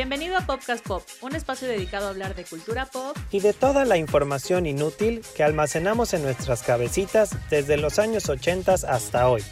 Bienvenido a Popcast Pop, un espacio dedicado a hablar de cultura pop y de toda la información inútil que almacenamos en nuestras cabecitas desde los años 80 hasta hoy.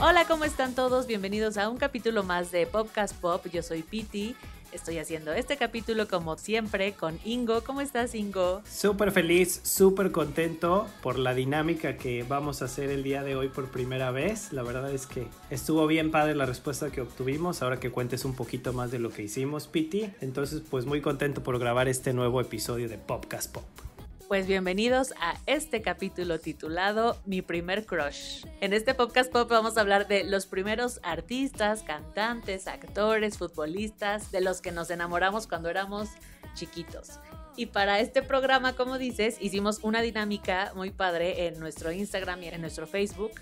Hola, ¿cómo están todos? Bienvenidos a un capítulo más de Popcast Pop. Yo soy Piti. Estoy haciendo este capítulo como siempre con Ingo. ¿Cómo estás, Ingo? Súper feliz, súper contento por la dinámica que vamos a hacer el día de hoy por primera vez. La verdad es que estuvo bien padre la respuesta que obtuvimos. Ahora que cuentes un poquito más de lo que hicimos, Piti. Entonces, pues muy contento por grabar este nuevo episodio de Popcast Pop. Pues bienvenidos a este capítulo titulado Mi primer crush. En este podcast pop vamos a hablar de los primeros artistas, cantantes, actores, futbolistas, de los que nos enamoramos cuando éramos chiquitos. Y para este programa, como dices, hicimos una dinámica muy padre en nuestro Instagram y en nuestro Facebook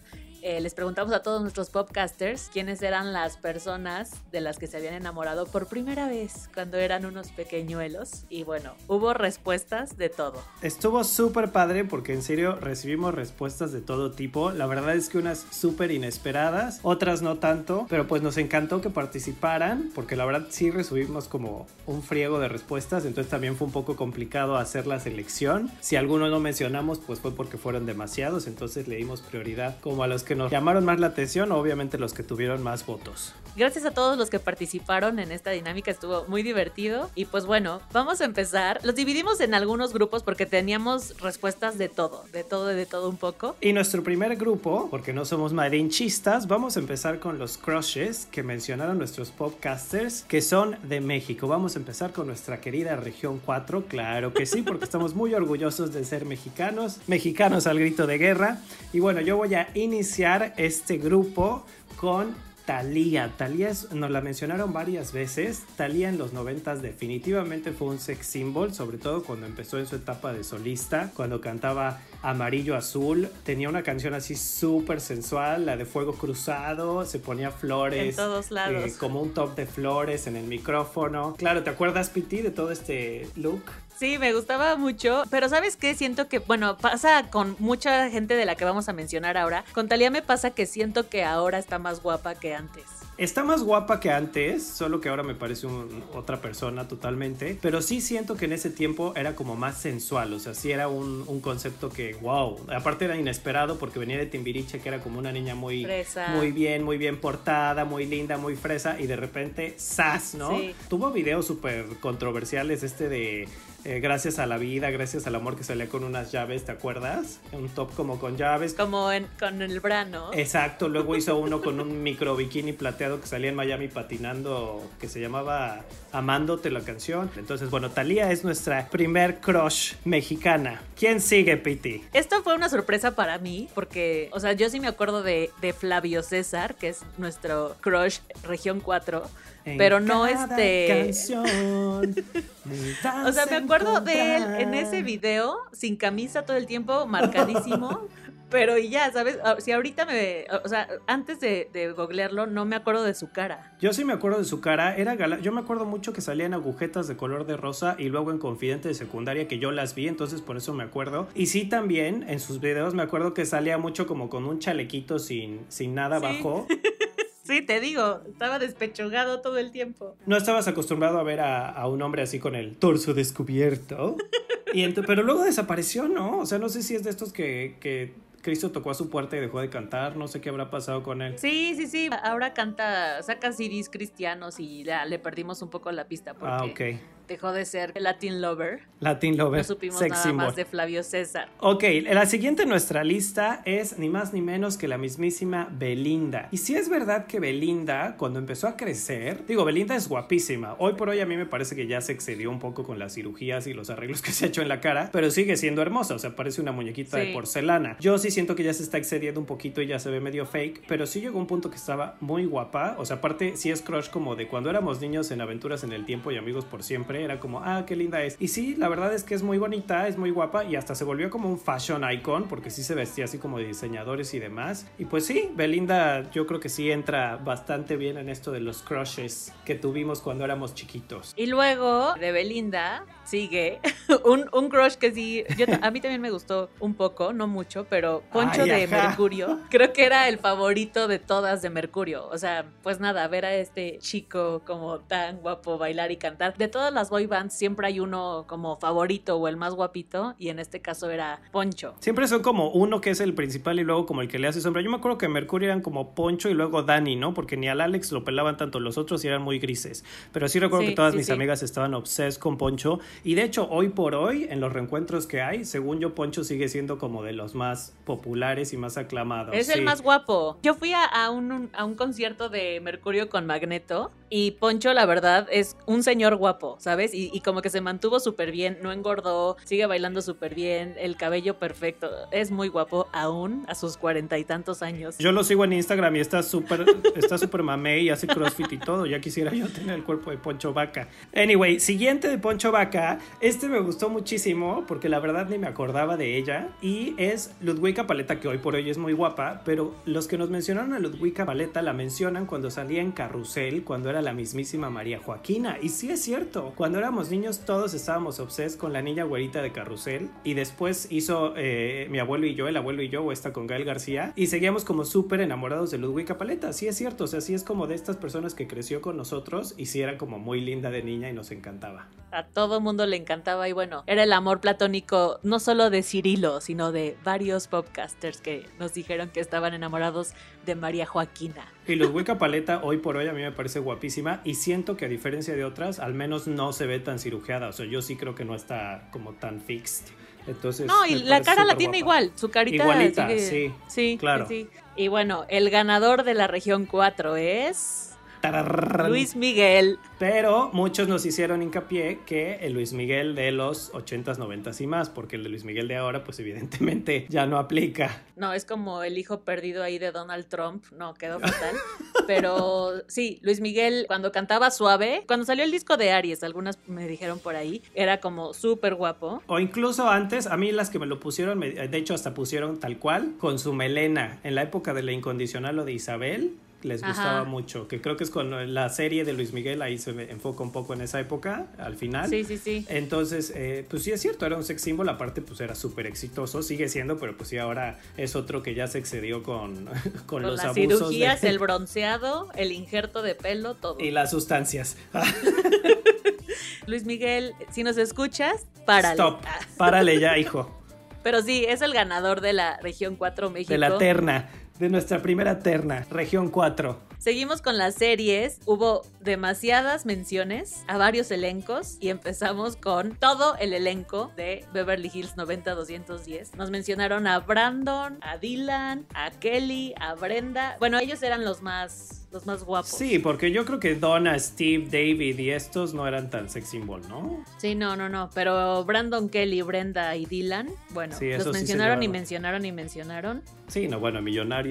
eh, les preguntamos a todos nuestros podcasters quiénes eran las personas de las que se habían enamorado por primera vez cuando eran unos pequeñuelos. Y bueno, hubo respuestas de todo. Estuvo súper padre porque en serio recibimos respuestas de todo tipo. La verdad es que unas súper inesperadas, otras no tanto, pero pues nos encantó que participaran porque la verdad sí recibimos como un friego de respuestas, entonces también fue un poco complicado hacer la selección. Si alguno no mencionamos, pues fue porque fueron demasiados, entonces le dimos prioridad como a los que que nos llamaron más la atención, obviamente los que tuvieron más votos. Gracias a todos los que participaron en esta dinámica, estuvo muy divertido. Y pues bueno, vamos a empezar. Los dividimos en algunos grupos porque teníamos respuestas de todo, de todo, de todo un poco. Y nuestro primer grupo, porque no somos marinchistas, vamos a empezar con los crushes que mencionaron nuestros podcasters, que son de México. Vamos a empezar con nuestra querida región 4, claro que sí, porque estamos muy orgullosos de ser mexicanos, mexicanos al grito de guerra. Y bueno, yo voy a iniciar este grupo con Thalía. Thalía nos la mencionaron varias veces. Thalía en los noventas definitivamente fue un sex symbol, sobre todo cuando empezó en su etapa de solista, cuando cantaba Amarillo Azul. Tenía una canción así súper sensual, la de Fuego Cruzado, se ponía flores. En todos lados. Eh, como un top de flores en el micrófono. Claro, ¿te acuerdas, Piti, de todo este look? Sí, me gustaba mucho, pero ¿sabes qué? Siento que, bueno, pasa con mucha gente de la que vamos a mencionar ahora. Con Talía me pasa que siento que ahora está más guapa que antes. Está más guapa que antes, solo que ahora me parece otra persona totalmente. Pero sí siento que en ese tiempo era como más sensual. O sea, sí era un, concepto que, wow. Aparte era inesperado porque venía de Timbiriche, que era como una niña muy, muy bien, muy bien portada, muy linda, muy fresa. Y de repente, ¡zas! ¿no? Tuvo videos súper controversiales este de eh, gracias a la vida, gracias al amor que salía con unas llaves, ¿te acuerdas? Un top como con llaves. Como en, con el brano. Exacto, luego hizo uno con un micro bikini plateado que salía en Miami patinando, que se llamaba Amándote la canción. Entonces, bueno, Talía es nuestra primer crush mexicana. ¿Quién sigue, Piti? Esto fue una sorpresa para mí, porque, o sea, yo sí me acuerdo de, de Flavio César, que es nuestro crush región 4 pero no este. o sea, me acuerdo de él en ese video, sin camisa todo el tiempo, marcadísimo. pero y ya, ¿sabes? Ah, si ahorita me. O sea, antes de, de, googlearlo, no me acuerdo de su cara. Yo sí me acuerdo de su cara. Era Yo me acuerdo mucho que salían agujetas de color de rosa y luego en Confidente de secundaria que yo las vi, entonces por eso me acuerdo. Y sí, también en sus videos me acuerdo que salía mucho como con un chalequito sin, sin nada abajo. Sí, te digo, estaba despechugado todo el tiempo. No estabas acostumbrado a ver a, un hombre así con el torso descubierto. Y pero luego desapareció, ¿no? O sea, no sé si es de estos que, que Cristo tocó a su puerta y dejó de cantar, no sé qué habrá pasado con él. Sí, sí, sí, ahora canta, saca CDs cristianos y ya le perdimos un poco la pista porque ah, ok dejó de ser Latin Lover. Latin Lover. No supimos nada más de Flavio César. Ok, la siguiente en nuestra lista es ni más ni menos que la mismísima Belinda. Y si es verdad que Belinda, cuando empezó a crecer, digo, Belinda es guapísima. Hoy por hoy a mí me parece que ya se excedió un poco con las cirugías y los arreglos que se ha hecho en la cara, pero sigue siendo hermosa, o sea, parece una muñequita de porcelana. Yo sí siento que ya se está excediendo un poquito y ya se ve medio fake, pero sí llegó un punto que estaba muy guapa. O sea, aparte, sí es crush como de cuando éramos niños en Aventuras en el Tiempo y Amigos por Siempre era como, ah, qué linda es. Y sí, la verdad es que es muy bonita, es muy guapa y hasta se volvió como un fashion icon porque sí se vestía así como de diseñadores y demás. Y pues sí, Belinda yo creo que sí entra bastante bien en esto de los crushes que tuvimos cuando éramos chiquitos. Y luego de Belinda sigue un, un crush que sí, yo, a mí también me gustó un poco, no mucho, pero Poncho de Mercurio, creo que era el favorito de todas de Mercurio. O sea, pues nada, ver a este chico como tan guapo bailar y cantar. De todas las boy bands siempre hay uno como favorito o el más guapito y en este caso era Poncho. Siempre son como uno que es el principal y luego como el que le hace sombra. Yo me acuerdo que Mercurio eran como Poncho y luego Dani, ¿no? Porque ni al Alex lo pelaban tanto los otros y eran muy grises. Pero sí recuerdo que todas mis amigas estaban obses con Poncho y de hecho hoy por hoy en los reencuentros que hay, según yo Poncho sigue siendo como de los más populares y más aclamados. Es el más guapo. Yo fui a, un, a un concierto de Mercurio con Magneto y Poncho, la verdad, es un señor guapo, ¿sabes? Y, como que se mantuvo súper bien, no engordó, sigue bailando súper bien, el cabello perfecto. Es muy guapo aún a sus cuarenta y tantos años. Yo lo sigo en Instagram y está súper está súper mamey y hace crossfit y todo. Ya quisiera yo tener el cuerpo de Poncho Vaca. Anyway, siguiente de Poncho Vaca. Este me gustó muchísimo porque la verdad ni me acordaba de ella. Y es Ludwika Paleta, que hoy por hoy es muy guapa. Pero los que nos mencionaron a Ludwika Paleta la mencionan cuando salía en Carrusel, cuando era la mismísima María Joaquina. Y sí es cierto, cuando éramos niños todos estábamos obses con la niña güerita de Carrusel y después hizo eh, mi abuelo y yo, el abuelo y yo, o esta con Gael García, y seguíamos como súper enamorados de Ludwig Paleta. Sí es cierto, o sea, sí es como de estas personas que creció con nosotros y sí era como muy linda de niña y nos encantaba. A todo mundo le encantaba y bueno, era el amor platónico no solo de Cirilo, sino de varios podcasters que nos dijeron que estaban enamorados de María Joaquina. Y los Wicca Paleta hoy por hoy a mí me parece guapísima y siento que a diferencia de otras, al menos no se ve tan cirujeada. O sea, yo sí creo que no está como tan fixed. Entonces, no, y la cara la tiene igual, su carita. Igualita, sí. Sí, claro. Sí. Y bueno, el ganador de la región 4 es... Luis Miguel. Pero muchos nos hicieron hincapié que el Luis Miguel de los 80s, 90s y más, porque el de Luis Miguel de ahora, pues evidentemente ya no aplica. No, es como el hijo perdido ahí de Donald Trump. No, quedó fatal. Pero sí, Luis Miguel, cuando cantaba suave, cuando salió el disco de Aries, algunas me dijeron por ahí, era como súper guapo. O incluso antes, a mí las que me lo pusieron, de hecho hasta pusieron tal cual, con su melena, en la época de la incondicional o de Isabel les gustaba mucho, que creo que es con la serie de Luis Miguel, ahí se enfoca un poco en esa época, al final. Sí, sí, sí. Entonces, eh, pues sí es cierto, era un sex symbol, aparte pues era súper exitoso, sigue siendo, pero pues sí ahora es otro que ya se excedió con, con, los las cirugías, el bronceado, el injerto de pelo, todo. Y las sustancias. Luis Miguel, si nos escuchas, párale. Stop, párale ya, hijo. Pero sí, es el ganador de la región 4 México. De la terna de nuestra primera terna, región 4. Seguimos con las series. Hubo demasiadas menciones a varios elencos y empezamos con todo el elenco de Beverly Hills 90-210. Nos mencionaron a Brandon, a Dylan, a Kelly, a Brenda. Bueno, ellos eran los más los más guapos. Sí, porque yo creo que Donna, Steve, David y estos no eran tan sex symbol, ¿no? Sí, no, no, no. Pero Brandon, Kelly, Brenda y Dylan, bueno, los mencionaron y mencionaron y mencionaron. Sí, no, bueno,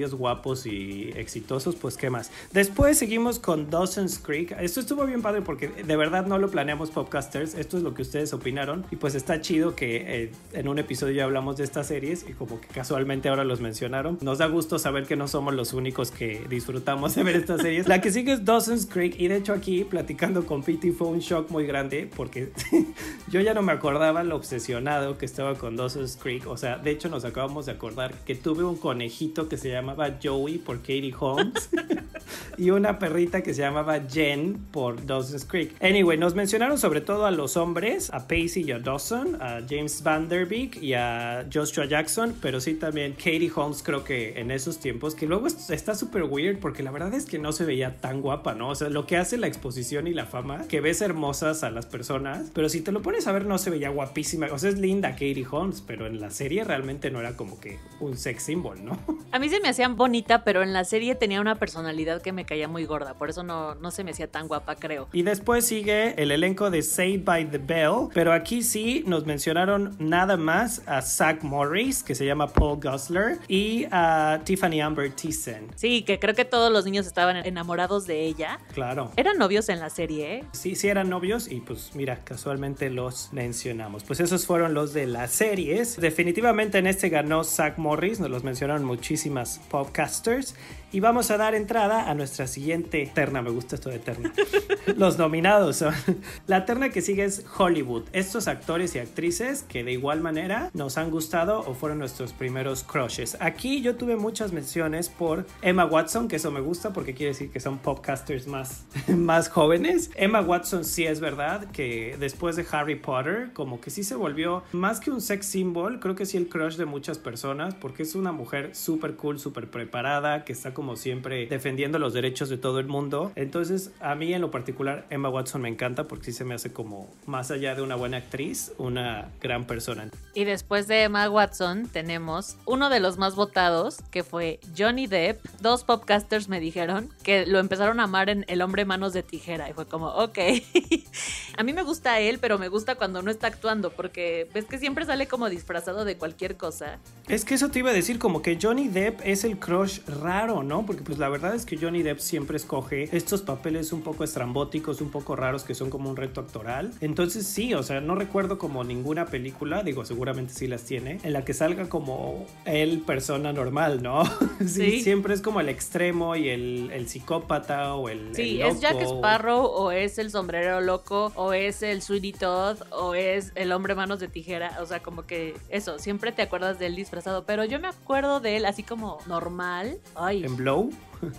guapos y exitosos, pues qué más. Después seguimos con Dawson's Creek. Esto estuvo bien padre porque de verdad no lo planeamos podcasters. Esto es lo que ustedes opinaron. Y pues está chido que eh, en un episodio ya hablamos de estas series y como que casualmente ahora los mencionaron. Nos da gusto saber que no somos los únicos que disfrutamos de ver estas series. La que sigue es Dawson's Creek. Y de hecho aquí platicando con Pete fue un shock muy grande porque yo ya no me acordaba lo obsesionado que estaba con Dawson's Creek. O sea, de hecho nos acabamos de acordar que tuve un conejito que se llamaba Joey por Katie Holmes. y una perrita que se llamaba Jen por Dawson's Creek. Anyway, nos mencionaron sobre todo a los hombres, a Pacey y a Dawson, a James Van Der Beek y a Joshua Jackson, pero sí también Katie Holmes creo que en esos tiempos, que luego está súper weird porque la verdad es que no se veía tan guapa, ¿no? O sea, lo que hace la exposición y la fama, que ves hermosas a las personas, pero si te lo pones a ver no se veía guapísima. O sea, es linda Katie Holmes, pero en la serie realmente no era como que un sex symbol, ¿no? A mí se me me hacía bonita, pero en la serie tenía una personalidad que me caía muy gorda. Por eso no, no se me hacía tan guapa, creo. Y después sigue el elenco de Saved by the Bell, pero aquí sí nos mencionaron nada más a Zach Morris, que se llama Paul Gosler, y a Tiffany Amber Thiessen. Sí, que creo que todos los niños estaban enamorados de ella. Claro. Eran novios en la serie, ¿eh? Sí, sí eran novios y pues mira, casualmente los mencionamos. Pues esos fueron los de las series. Definitivamente en este ganó Zach Morris, nos los mencionaron muchísimas podcasters. Y vamos a dar entrada a nuestra siguiente terna. Me gusta esto de terna. Los nominados son. La terna que sigue es Hollywood. Estos actores y actrices que de igual manera nos han gustado o fueron nuestros primeros crushes. Aquí yo tuve muchas menciones por Emma Watson, que eso me gusta porque quiere decir que son podcasters más, más jóvenes. Emma Watson sí es verdad que después de Harry Potter, como que sí se volvió más que un sex symbol, creo que sí el crush de muchas personas porque es una mujer súper cool, súper preparada, que está como siempre defendiendo los derechos de todo el mundo. Entonces, a mí en lo particular, Emma Watson me encanta porque sí se me hace como, más allá de una buena actriz, una gran persona. Y después de Emma Watson tenemos uno de los más votados, que fue Johnny Depp. Dos podcasters me dijeron que lo empezaron a amar en El hombre manos de tijera. Y fue como, ok. a mí me gusta él, pero me gusta cuando no está actuando, porque ves que siempre sale como disfrazado de cualquier cosa. Es que eso te iba a decir, como que Johnny Depp es el crush raro, ¿no? Porque pues la verdad es que Johnny Depp siempre escoge estos papeles un poco estrambóticos, un poco raros, que son como un reto actoral. Entonces sí, o sea, no recuerdo como ninguna película, digo, seguramente sí las tiene, en la que salga como él persona normal, ¿no? sí, siempre es como el extremo y el, el psicópata o el... Sí, el es Jack. Sparrow o es el sombrero loco o es el Sweetie Todd o es el hombre manos de tijera. O sea, como que eso, siempre te acuerdas de él disfrazado. Pero yo me acuerdo de él así como normal. Ay, En Blow.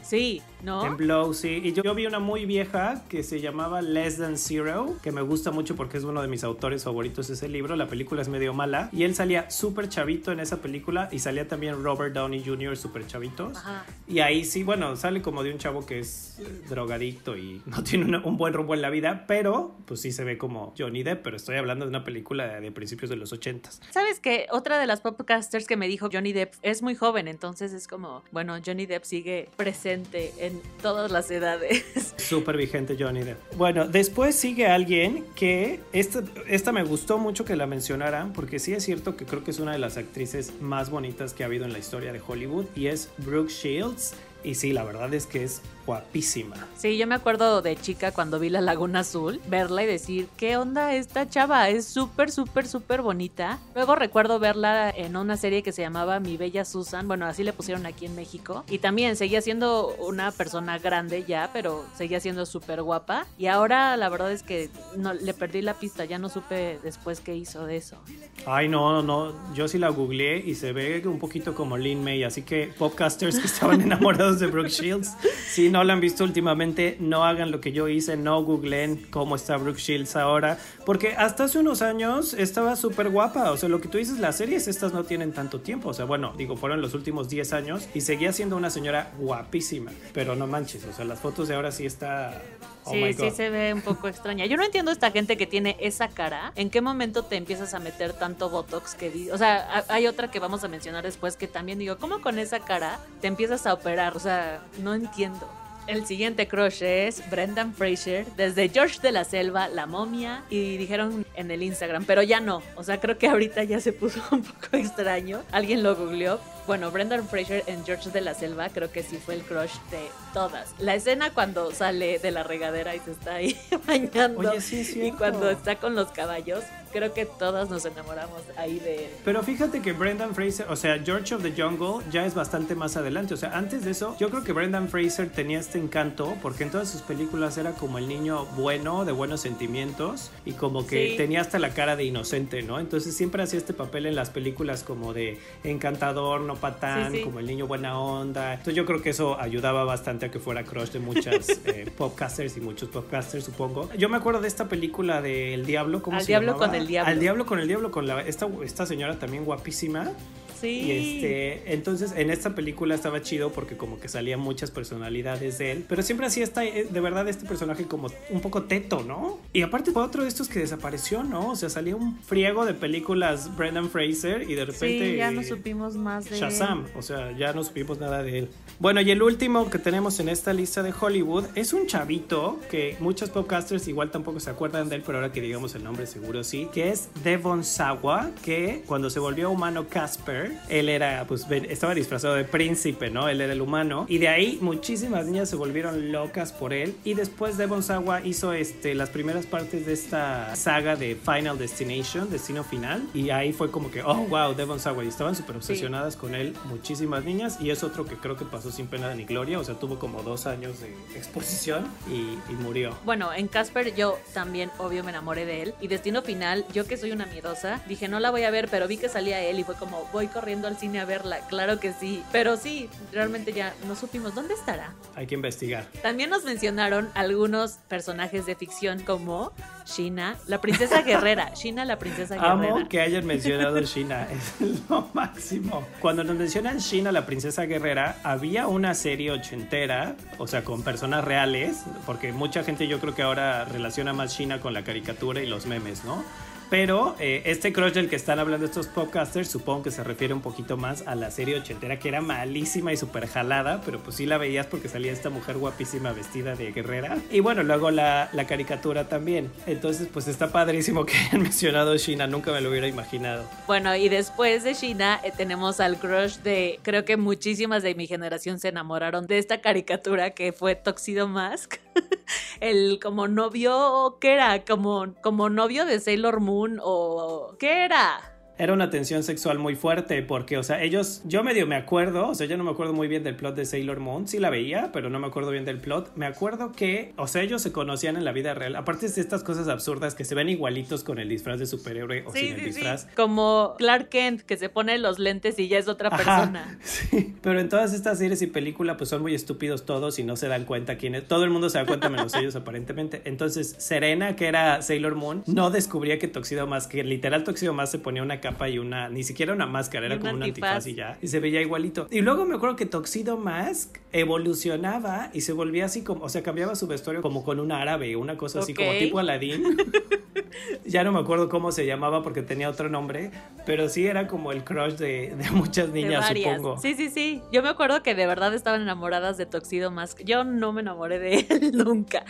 sí, ¿no? En Blow, sí. Y yo, yo vi una muy vieja que se llamaba Less Than Zero, que me gusta mucho porque es uno de mis autores favoritos ese libro. La película es medio mala. Y él salía súper chavito en esa película y salía también Robert Downey Jr. súper chavitos. Ajá. Y ahí sí, bueno, sale como de un chavo que es drogadicto y no tiene una- un buen rumbo en la vida, pero pues sí se ve como Johnny Depp, pero estoy hablando de una película de, de principios de los ochentas. ¿Sabes que Otra de las podcasters que me dijo Johnny Depp es muy joven, entonces es como, bueno, Johnny Depp sigue presente en todas las edades. Súper vigente Johnny Depp. Bueno, después sigue alguien que esta, esta me gustó mucho que la mencionaran porque sí es cierto que creo que es una de las actrices más bonitas que ha habido en la historia de Hollywood y es Brooke Shields. Y sí, la verdad es que es guapísima. Sí, yo me acuerdo de chica cuando vi la Laguna Azul, verla y decir, ¿qué onda esta chava? Es súper, súper, súper bonita. Luego recuerdo verla en una serie que se llamaba Mi Bella Susan, bueno, así le pusieron aquí en México. Y también seguía siendo una persona grande ya, pero seguía siendo súper guapa. Y ahora la verdad es que no, le perdí la pista, ya no supe después qué hizo de eso. Ay, no, no, yo sí la googleé y se ve un poquito como Lin May, así que podcasters que estaban enamorados de Brooke Shields, si no la han visto últimamente, no hagan lo que yo hice, no googleen cómo está Brooke Shields ahora, porque hasta hace unos años estaba súper guapa, o sea, lo que tú dices, las series estas no tienen tanto tiempo, o sea, bueno, digo, fueron los últimos 10 años y seguía siendo una señora guapísima, pero no manches, o sea, las fotos de ahora sí está... Oh sí, sí se ve un poco extraña. Yo no entiendo esta gente que tiene esa cara. ¿En qué momento te empiezas a meter tanto botox que o sea, ha- hay otra que vamos a mencionar después que también digo, ¿cómo con esa cara te empiezas a operar? O sea, no entiendo. El siguiente crush es Brendan Fraser, desde George de la Selva, La Momia, y dijeron en el Instagram, pero ya no. O sea, creo que ahorita ya se puso un poco extraño. Alguien lo googleó. Bueno, Brendan Fraser en George de la Selva creo que sí fue el crush de todas. La escena cuando sale de la regadera y se está ahí bañando Oye, sí es y cuando está con los caballos, creo que todas nos enamoramos ahí de él. Pero fíjate que Brendan Fraser, o sea, George of the Jungle ya es bastante más adelante. O sea, antes de eso, yo creo que Brendan Fraser tenía este encanto porque en todas sus películas era como el niño bueno, de buenos sentimientos y como que Sí. tenía hasta la cara de inocente, ¿no? Entonces siempre hacía este papel en las películas como de encantador, no patán, Sí, sí. como el niño buena onda. Entonces yo creo que eso ayudaba bastante a que fuera crush de muchas eh, podcasters y muchos podcasters, supongo. Yo me acuerdo de esta película de El Diablo, ¿cómo Al se Diablo llamaba? con el Diablo. Al Diablo con el Diablo, con la, esta, esta señora también guapísima. Sí. Y este, entonces en esta película estaba chido porque como que salían muchas personalidades de él, pero siempre así está, eh, de verdad, este personaje como un poco teto, ¿no? Y aparte fue otro de estos que desapareció, ¿no? O sea, salía un friego de películas Brendan Fraser y de repente... Sí, ya no supimos más de Shazam, o sea, ya no supimos nada de él. Bueno, y el último que tenemos en esta lista de Hollywood es un chavito que muchos podcasters igual tampoco se acuerdan de él, pero ahora que digamos el nombre seguro sí, que es Devon Sawa, que cuando se volvió humano Casper, él era, pues estaba disfrazado de príncipe, ¿no? Él era el humano. Y de ahí muchísimas niñas se volvieron locas por él. Y después Devon Sawa hizo este, las primeras partes de esta saga de Final Destination, Destino Final. Y ahí fue como que, oh, wow, Devon Sawa. Y estaban súper obsesionadas con él muchísimas niñas. Y es otro que creo que pasó sin pena ni gloria. O sea, tuvo como dos años de exposición y, y murió. Bueno, en Casper yo también, obvio, me enamoré de él. Y Destino Final, yo que soy una miedosa, dije, no la voy a ver, pero vi que salía él y fue como, voy corriendo al cine a verla. Claro que sí. Pero sí, realmente ya no supimos dónde estará. Hay que investigar. También nos mencionaron algunos personajes de ficción como Shina, la princesa guerrera. Shina, la princesa guerrera. Amo que hayan mencionado Shina, es lo máximo. Cuando nos mencionan Shina, la princesa guerrera, había una serie ochentera, o sea, con personas reales, porque mucha gente yo creo que ahora relaciona más Shina con la caricatura y los memes, ¿no? Pero eh, este crush del que están hablando estos podcasters, supongo que se refiere un poquito más a la serie ochentera, que era malísima y súper jalada, pero pues sí la veías porque salía esta mujer guapísima vestida de guerrera. Y bueno, luego la, caricatura también. Entonces, pues está padrísimo que hayan mencionado Shina, nunca me lo hubiera imaginado. Bueno, y después de Shina eh, tenemos al crush de, creo que muchísimas de mi generación se enamoraron de esta caricatura que fue Toxido Mask. el como novio, ¿qué era? Como, como novio de Sailor Moon o ¿qué era? Era una tensión sexual muy fuerte porque, o sea, ellos, yo medio me acuerdo, o sea, yo no me acuerdo muy bien del plot de Sailor Moon, sí la veía, pero no me acuerdo bien del plot. Me acuerdo que, o sea, ellos se conocían en la vida real, aparte de estas cosas absurdas que se ven igualitos con el disfraz de superhéroe o sin el disfraz. Como Clark Kent, que se pone los lentes y ya es otra persona. Sí, pero en todas estas series y películas, pues son muy estúpidos todos y no se dan cuenta quién es. Todo el mundo se da cuenta menos ellos, aparentemente. Entonces, Serena, que era Sailor Moon, no descubría que Toxido más, que literal Toxido más se ponía una capa y una, ni siquiera una máscara, era como un antifaz y ya. Y se veía igualito. Y luego me acuerdo que Toxido Mask evolucionaba y se volvía así como, o sea, cambiaba su vestuario como con un árabe, una cosa así como tipo Aladdin. ya no me acuerdo cómo se llamaba porque tenía otro nombre, pero sí era como el crush de, de muchas niñas, supongo. Sí, sí, sí. Yo me acuerdo que de verdad estaban enamoradas de Toxido Mask. Yo no me enamoré de él nunca.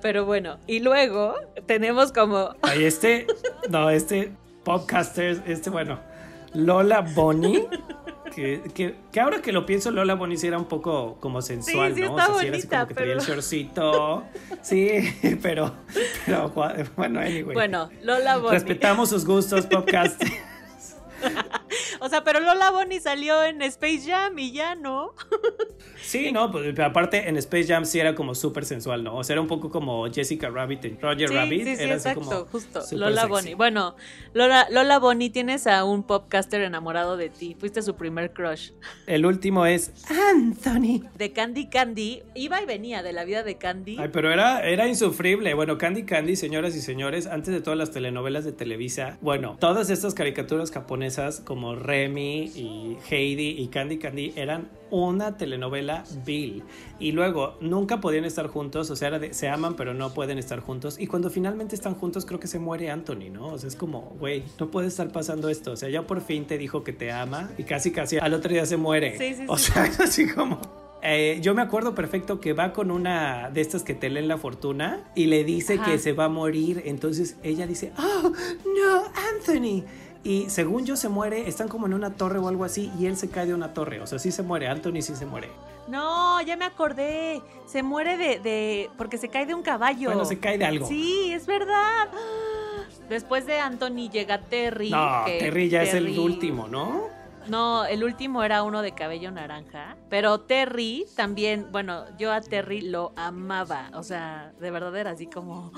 Pero bueno, y luego tenemos como... Ahí este, no, este podcasters, este, bueno, Lola Bonnie. Que, que, que, ahora que lo pienso, Lola Bonnie sí era un poco como sensual, sí, sí ¿no? Está o sea, bonita, sí era así como que pero... tenía el shortcito. Sí, pero, pero bueno, anyway. Bueno, Lola Bonnie. Respetamos sus gustos, podcast. o sea, pero Lola Bonnie salió en Space Jam y ya no. sí, no, pues aparte en Space Jam sí era como súper sensual, ¿no? O sea, era un poco como Jessica Rabbit en Roger sí, Rabbit. Sí, sí, era exacto, así como justo. Lola sexy. Bonnie. Bueno, Lola, Lola Bonnie, tienes a un popcaster enamorado de ti. Fuiste su primer crush. El último es Anthony. De Candy Candy. Iba y venía de la vida de Candy. Ay, pero era, era insufrible. Bueno, Candy Candy, señoras y señores, antes de todas las telenovelas de Televisa, bueno, todas estas caricaturas japonesas como Remy y Heidi y Candy Candy eran una telenovela Bill. Y luego nunca podían estar juntos, o sea, de, se aman pero no pueden estar juntos. Y cuando finalmente están juntos creo que se muere Anthony, ¿no? O sea, es como, güey, no puede estar pasando esto. O sea, ya por fin te dijo que te ama y casi casi al otro día se muere. Sí, sí, o sí. sea, es así como... Eh, yo me acuerdo perfecto que va con una de estas que te leen la fortuna y le dice Ajá. que se va a morir. Entonces ella dice, oh, no, Anthony. Y según yo se muere, están como en una torre o algo así y él se cae de una torre. O sea, sí se muere, Anthony sí se muere. No, ya me acordé. Se muere de, de, porque se cae de un caballo. Bueno, se cae de algo. Sí, es verdad. Después de Anthony llega Terry. No, que Terry ya Terry... es el último, ¿no? No, el último era uno de cabello naranja. Pero Terry también, bueno, yo a Terry lo amaba. O sea, de verdad era así como,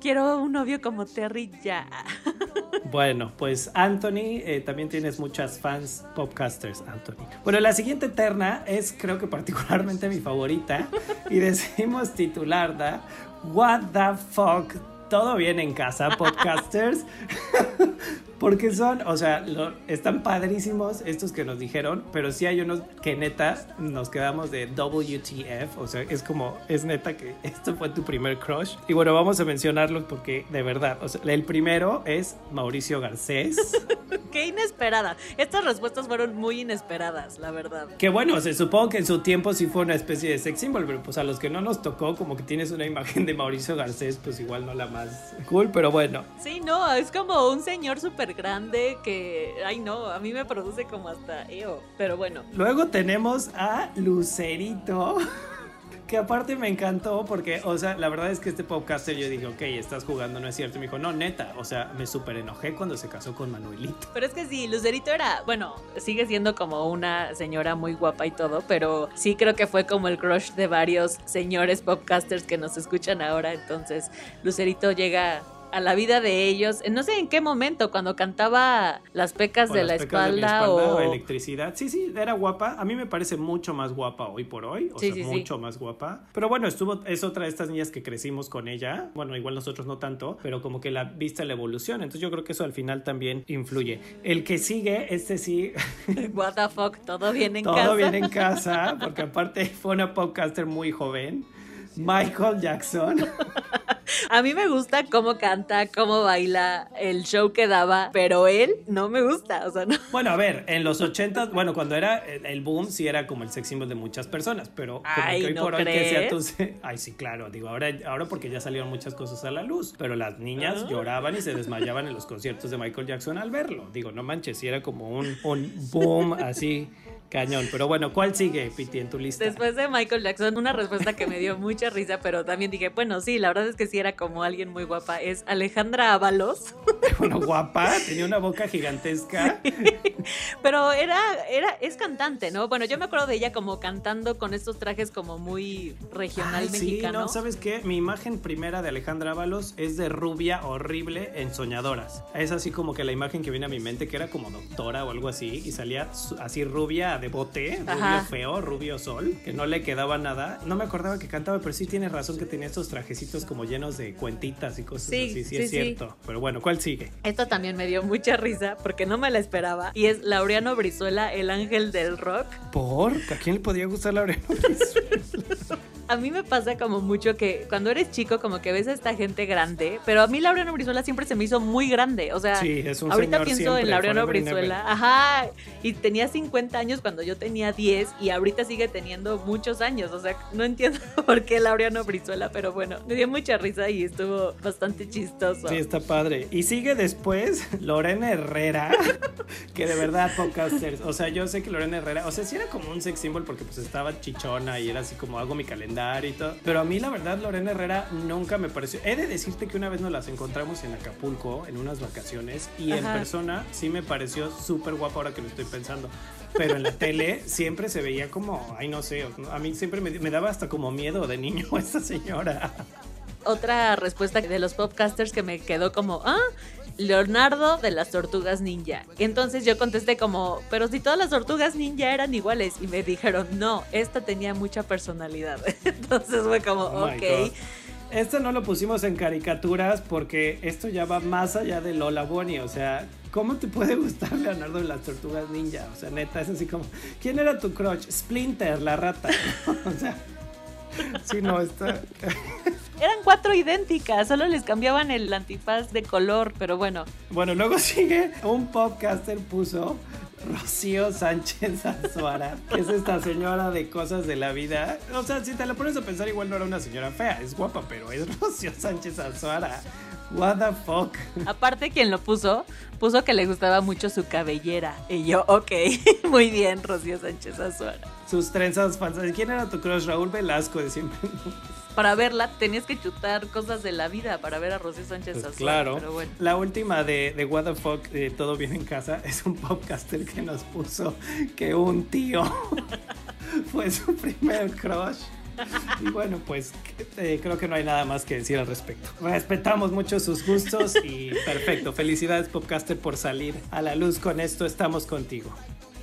quiero un novio como Terry ya. Bueno, pues Anthony, eh, también tienes muchas fans popcasters, Anthony. Bueno, la siguiente terna es creo que particularmente mi favorita y decimos titularda What the fuck todo bien en casa, podcasters. Porque son, o sea, están padrísimos estos que nos dijeron, pero sí hay unos que neta nos quedamos de WTF, o sea, es como, es neta que esto fue tu primer crush. Y bueno, vamos a mencionarlos porque de verdad, o sea, el primero es Mauricio Garcés. Qué inesperada. Estas respuestas fueron muy inesperadas, la verdad. Que bueno, se supongo que en su tiempo sí fue una especie de sex symbol, pero pues a los que no nos tocó, como que tienes una imagen de Mauricio Garcés, pues igual no la más cool, pero bueno. Sí, no, es como un señor súper grande que, ay no, a mí me produce como hasta eo, pero bueno. Luego tenemos a Lucerito. Que aparte me encantó porque, o sea, la verdad es que este podcaster yo dije, ok, estás jugando, no es cierto. Y me dijo, no, neta, o sea, me súper enojé cuando se casó con Manuelito. Pero es que sí, Lucerito era, bueno, sigue siendo como una señora muy guapa y todo, pero sí creo que fue como el crush de varios señores podcasters que nos escuchan ahora. Entonces, Lucerito llega a la vida de ellos. No sé en qué momento, cuando cantaba las pecas, de, la espalda, o... electricidad. Sí, sí, era guapa. A mí me parece mucho más guapa hoy por hoy. O sea, mucho más guapa. Pero bueno, estuvo, es otra de estas niñas que crecimos con ella. Bueno, igual nosotros no tanto, pero como que la vista la evolución. Entonces yo creo que eso al final también influye. El que sigue, este sí. What the fuck, todo bien en casa. Todo bien en casa, porque aparte fue una podcaster muy joven. Michael Jackson. A mí me gusta cómo canta, cómo baila, el show que daba, pero él no me gusta, o sea, no. Bueno, a ver, en los ochentas, bueno, cuando era el boom, sí era como el sex symbol de muchas personas, pero como Ay, que hoy ¿no por hoy crees? que sea tu... Ay, sí, claro, digo, ahora, ahora porque ya salieron muchas cosas a la luz, pero las niñas Ah. lloraban y se desmayaban en los conciertos de Michael Jackson al verlo. Digo, no manches, sí era como un, un boom así. Cañón, pero bueno, ¿cuál sigue, Piti, en tu lista? Después de Michael Jackson, una respuesta que me dio mucha risa, pero también dije, bueno, sí, la verdad es que sí era como alguien muy guapa, es Alejandra Ábalos. Bueno, guapa, tenía una boca gigantesca. Pero era, era, es cantante, ¿no? Bueno, yo me acuerdo de ella como cantando con estos trajes como muy regional Ay, sí, no, ¿sabes qué? Mi imagen primera de Alejandra Ábalos es de rubia horrible en Soñadoras. Es así como que la imagen que viene a mi mente, que era como doctora o algo así, y salía así rubia de bote, rubio Ajá. feo, rubio sol, que no le quedaba nada. No me acordaba que cantaba, pero sí tienes razón que tenía estos trajecitos como llenos de cuentitas y cosas Sí, así, sí, sí, es cierto. Pero bueno, ¿cuál sigue? Esto también me dio mucha risa porque no me la esperaba. Y es Laureano Brizuela, el ángel del rock. ¿Por? ¿A quién le podía gustar la A mí me pasa como mucho que cuando eres chico como que ves a esta gente grande, pero a mí Laureano Brizuela siempre se me hizo muy grande, o sea, Sí, es un ahorita pienso siempre, en Laureano. Brizuela, ajá, y tenía 50 años cuando yo tenía 10 y ahorita sigue teniendo muchos años, o sea, no entiendo por qué Laureano Brizuela, pero bueno, me dio mucha risa y estuvo bastante chistoso. Sí, está padre. Y sigue después Lorena Herrera, que de verdad podcasters, o sea, yo sé que Lorena Herrera, o sea, sí era como un sex symbol porque pues estaba chichona y era así como hago mi calendario y todo, pero a mí la verdad Lorena Herrera nunca me pareció. He de decirte que una vez nos las encontramos en Acapulco en unas vacaciones y en persona sí me pareció súper guapa ahora que lo estoy pensando. Pero en la tele siempre se veía como, ay no sé, a mí siempre me, me daba hasta como miedo de niño esta señora. Otra respuesta de los podcasters que me quedó como, ah, Leonardo de las Tortugas Ninja. Entonces yo contesté como, pero si todas las Tortugas Ninja eran iguales. Y me dijeron, no, esta tenía mucha personalidad. Entonces fue como, Oh ok. Esto no lo pusimos en caricaturas porque esto ya va más allá de Lola Bonnie. O sea, ¿cómo te puede gustar Leonardo de las Tortugas Ninja? O sea, neta, es así como, ¿quién era tu crush? Splinter, la rata. o sea, sí, no, está... Eran cuatro idénticas, solo les cambiaban el antifaz de color, pero bueno. Bueno, luego sigue un podcaster puso Rocío Sánchez Azuara, que es esta señora de cosas de la vida. O sea, si te la pones a pensar, igual no era una señora fea, es guapa, pero es Rocío Sánchez Azuara. What the fuck. Aparte, quien lo puso, puso que le gustaba mucho su cabellera. Y yo, ok, muy bien, Rocío Sánchez Azuara. Sus trenzas falsas. ¿Quién era tu crush? Raúl Velasco de siempre. Para verla tenías que chutar cosas de la vida para ver a Rocío Sánchez Pues Azuara. claro. Pero bueno. La última de, de What the fuck, de Todo Bien en Casa, es un podcaster que nos puso que un tío fue su primer crush. Y bueno, pues eh, creo que no hay nada más que decir al respecto. Respetamos mucho sus gustos y perfecto. Felicidades, podcaster, por salir a la luz con esto. Estamos contigo.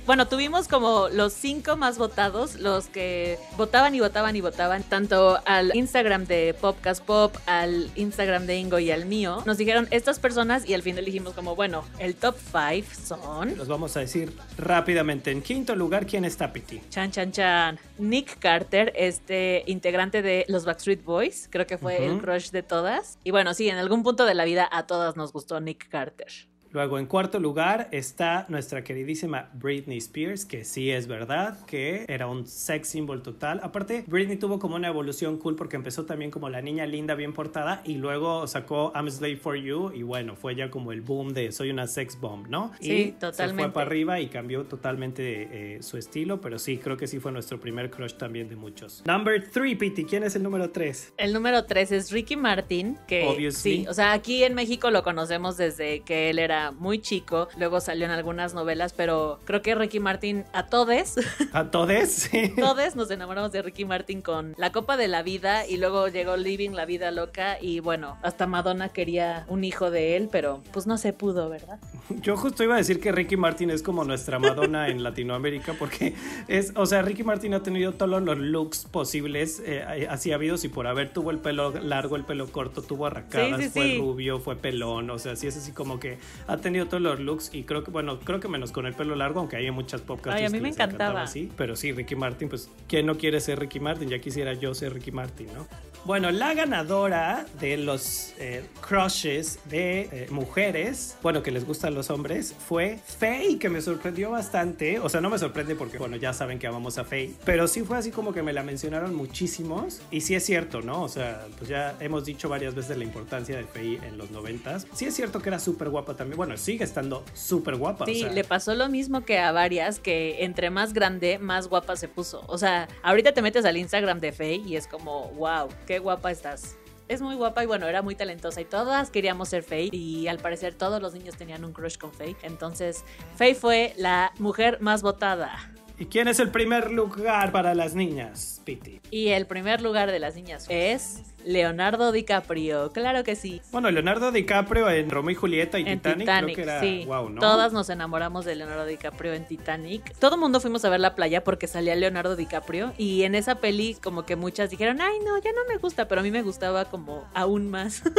Bueno, tuvimos como los cinco más votados, los que votaban y votaban y votaban, tanto al Instagram de Popcast Pop, al Instagram de Ingo y al mío. Nos dijeron estas personas y al final dijimos como, bueno, el top five son... Los vamos a decir rápidamente. En quinto lugar, ¿quién está, Piti? Chan, chan, chan. Nick Carter, este integrante de los Backstreet Boys, creo que fue el crush de todas. Y bueno, sí, en algún punto de la vida a todas nos gustó Nick Carter. Luego, en cuarto lugar está nuestra queridísima Britney Spears, que sí es verdad que era un sex symbol total. Aparte, Britney tuvo como una evolución cool porque empezó también como la niña linda, bien portada, y luego sacó I'm Slave for You, y bueno, fue ya como el boom de soy una sex bomb, ¿no? Sí, y totalmente. Se fue para arriba y cambió totalmente eh, su estilo, pero sí, creo que sí fue nuestro primer crush también de muchos. Number three, Pity, ¿quién es el número tres? El número tres es Ricky Martin, que Obviously. sí, o sea, aquí en México lo conocemos desde que él era muy chico, luego salió en algunas novelas, pero creo que Ricky Martin a todes, ¿A todes? Sí. todes nos enamoramos de Ricky Martin con La Copa de la Vida y luego llegó Living la Vida Loca y bueno, hasta Madonna quería un hijo de él, pero pues no se pudo, ¿verdad? Yo justo iba a decir que Ricky Martin es como nuestra Madonna en Latinoamérica porque es, o sea, Ricky Martin ha tenido todos los looks posibles, eh, así habidos y por haber, tuvo el pelo largo, el pelo corto, tuvo arracadas, Sí, sí, fue sí. rubio, fue pelón, o sea, sí es así como que ha tenido todos los looks y creo que, bueno, creo que menos con el pelo largo, aunque hay muchas podcasts Ay, a mí que me encantaba. así, pero sí, Ricky Martin, pues, ¿quién no quiere ser Ricky Martin? Ya quisiera yo ser Ricky Martin, ¿no? Bueno, la ganadora de los eh, crushes de eh, mujeres, bueno, que les gustan los hombres, fue Faye, que me sorprendió bastante. O sea, no me sorprende porque, bueno, ya saben que amamos a Faye, pero sí fue así como que me la mencionaron muchísimos. Y sí es cierto, ¿no? O sea, pues ya hemos dicho varias veces la importancia de Faye en los noventas. Sí es cierto que era súper guapa también. Bueno, sigue estando súper guapa. Sí, o sea, le pasó lo mismo que a varias, que entre más grande, más guapa se puso. O sea, ahorita te metes al Instagram de Faye y es como, wow, qué guapa estás. Es muy guapa y bueno, era muy talentosa y todas queríamos ser Faye y al parecer todos los niños tenían un crush con Faye. Entonces, Faye fue la mujer más votada. ¿Y quién es el primer lugar para las niñas, Piti? Y el primer lugar de las niñas es Leonardo DiCaprio, claro que sí. Bueno, Leonardo DiCaprio en Romeo y Julieta y En Titanic, Titanic, creo que era sí. wow, ¿no? Todas nos enamoramos de Leonardo DiCaprio en Titanic. Todo el mundo fuimos a ver la playa porque salía Leonardo DiCaprio y en esa peli como que muchas dijeron, ay no, ya no me gusta, pero a mí me gustaba como aún más.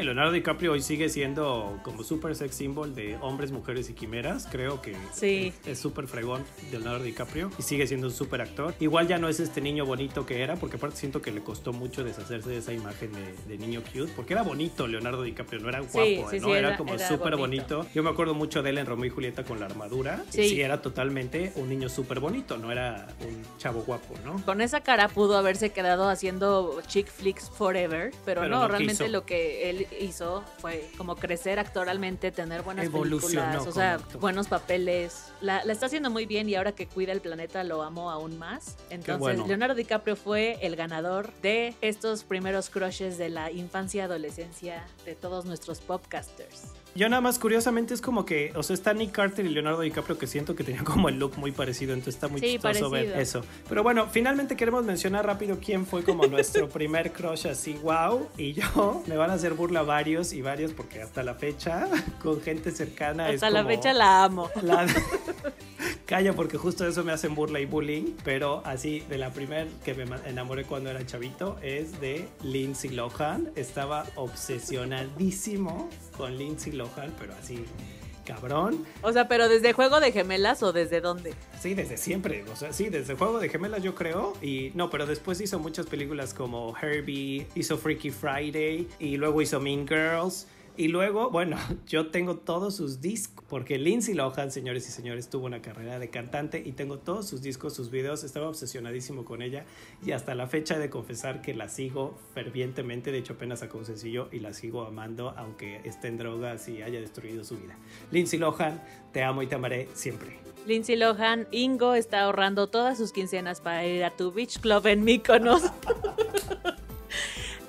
Leonardo DiCaprio hoy sigue siendo como super sex symbol de hombres, mujeres y quimeras. Creo que Sí. es súper fregón de Leonardo DiCaprio y sigue siendo un súper actor. Igual ya no es este niño bonito que era, porque aparte siento que le costó mucho deshacerse de esa imagen de, de niño cute, porque era bonito Leonardo DiCaprio, no era guapo, Sí, sí, ¿no? sí, era, era- como súper bonito. bonito. Yo me acuerdo mucho de él en Romeo y Julieta con la armadura. Sí. Era totalmente un niño súper bonito, no era un chavo guapo, ¿no? Con esa cara pudo haberse quedado haciendo chick flicks forever, pero, Pero no, no realmente quiso. lo que él hizo fue como crecer actoralmente, tener buenas películas, o sea, actor. buenos papeles. La, la está haciendo muy bien y ahora que cuida el planeta lo amo aún más. Entonces, bueno. Leonardo DiCaprio fue el ganador de estos primeros crushes de la infancia y adolescencia de todos nuestros popcasters. Yo nada más curiosamente es como que, o sea, está Nick Carter y Leonardo DiCaprio que siento que tenían como el look muy parecido, entonces está muy Sí, chistoso ver parecido. eso. Pero bueno, finalmente queremos mencionar rápido quién fue como nuestro primer crush así, wow. Y yo, me van a hacer burla varios y varios porque hasta la fecha, con gente cercana es Hasta la como fecha la amo. la- Calla porque justo eso me hacen burla y bullying, pero así de la primer que me enamoré cuando era chavito es de Lindsay Lohan. Estaba obsesionadísimo con Lindsay Lohan, pero así cabrón. O sea, pero desde Juego de Gemelas o desde dónde? Sí, desde siempre, o sea, sí, desde Juego de Gemelas yo creo, y no, pero después hizo muchas películas como Herbie, hizo Freaky Friday, y luego hizo Mean Girls, y luego, bueno, yo tengo todos sus discos, porque Lindsay Lohan, señores y señores, tuvo una carrera de cantante, y tengo todos sus discos, sus videos, estaba obsesionadísimo con ella, y hasta la fecha he de confesar que la sigo fervientemente, de hecho apenas sacó un sencillo, y la sigo amando, aunque esté en drogas y haya destruido su vida. Lindsay Lohan, te amo y te amaré siempre. Lindsay Lohan, Ingo está ahorrando todas sus quincenas para ir a tu beach club en Mykonos.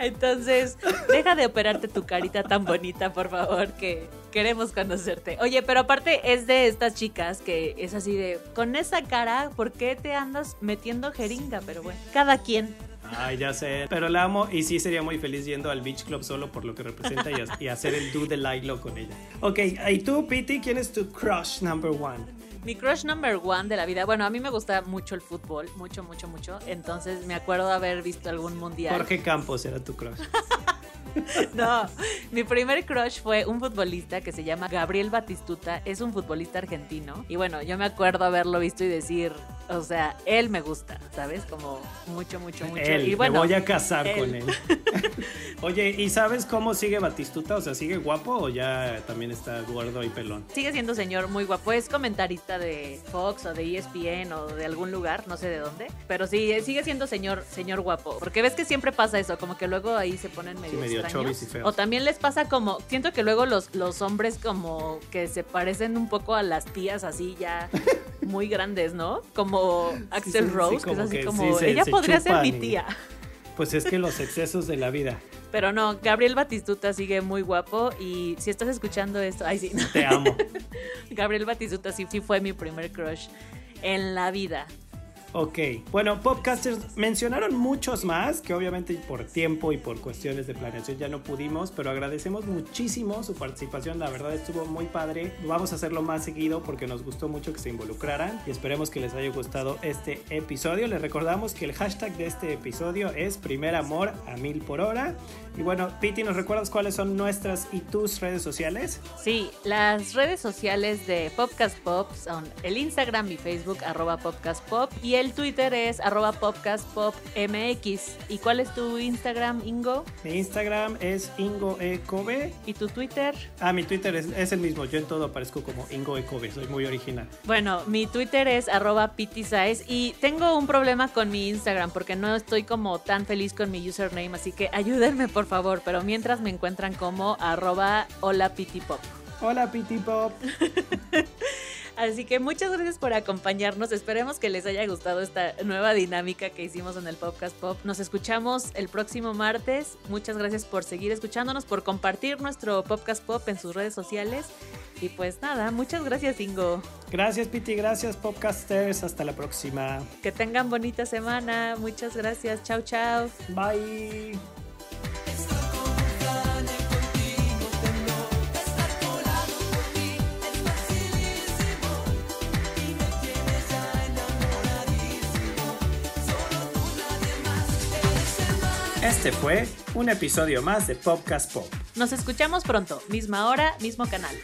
Entonces, deja de operarte tu carita tan bonita, por favor, que queremos conocerte. Oye, pero aparte es de estas chicas que es así de, con esa cara, ¿por qué te andas metiendo jeringa? Pero bueno, cada quien. Ay, ya sé. Pero la amo y sí sería muy feliz yendo al Beach Club solo por lo que representa y, hacer el do de Lilo con ella. Ok, ¿y tú, Piti, quién es tu crush number one? Mi crush number one de la vida, bueno, a mí me gusta mucho el fútbol, mucho, mucho, mucho. Entonces me acuerdo de haber visto algún mundial. Jorge Campos era tu crush. No, mi primer crush fue un futbolista que se llama Gabriel Batistuta, es un futbolista argentino. Y bueno, yo me acuerdo haberlo visto y decir, o sea, él me gusta, ¿sabes? Como mucho, mucho, mucho. y bueno, me voy a casar con él. Oye, ¿y sabes cómo sigue Batistuta? O sea, ¿sigue guapo o ya también está gordo y pelón? Sigue siendo señor muy guapo. Es comentarista de Fox o de ESPN o de algún lugar, no sé de dónde. Pero sí, sigue siendo señor, señor guapo. Porque ves que siempre pasa eso, como que luego ahí se ponen medio, extraños. O también les pasa como, siento que luego los, los hombres como que se parecen un poco a las tías así ya muy grandes, ¿no? Como Axel Rose, que es así como, ella podría ser mi tía. Pues es que los excesos de la vida. Pero no, Gabriel Batistuta sigue muy guapo y si estás escuchando esto, ay sí. Te amo. Gabriel Batistuta sí, sí fue mi primer crush en la vida. Ok, bueno, podcasters mencionaron muchos más, que obviamente por tiempo y por cuestiones de planeación ya no pudimos, pero agradecemos muchísimo su participación, la verdad estuvo muy padre. Vamos a hacerlo más seguido porque nos gustó mucho que se involucraran y esperemos que les haya gustado este episodio. Les recordamos que el hashtag de este episodio es primer amor a mil por hora. Y bueno, Piti, ¿nos recuerdas cuáles son nuestras y tus redes sociales? Sí, las redes sociales de Popcast Pop son el Instagram y Facebook arroba Popcast Pop y el Twitter es arroba popcastpopmx. ¿Y cuál es tu Instagram, Ingo? Mi Instagram es Ingo E. ¿Y tu Twitter? Ah, mi Twitter es, el mismo. Yo en todo aparezco como Ingo E. Soy muy original. Bueno, mi Twitter es arroba y tengo un problema con mi Instagram porque no estoy como tan feliz con mi username, así que ayúdenme por favor. Pero mientras me encuentran como arroba hola pitipop. Hola pitipop. Así que muchas gracias por acompañarnos. Esperemos que les haya gustado esta nueva dinámica que hicimos en el Podcast Pop. Nos escuchamos el próximo martes. Muchas gracias por seguir escuchándonos, por compartir nuestro Podcast Pop en sus redes sociales. Y pues nada, muchas gracias, Ingo. Gracias, Piti. Gracias, Podcasters. Hasta la próxima. Que tengan bonita semana. Muchas gracias. Chao, chao. Bye. Este fue un episodio más de Podcast Pop. Nos escuchamos pronto, misma hora, mismo canal.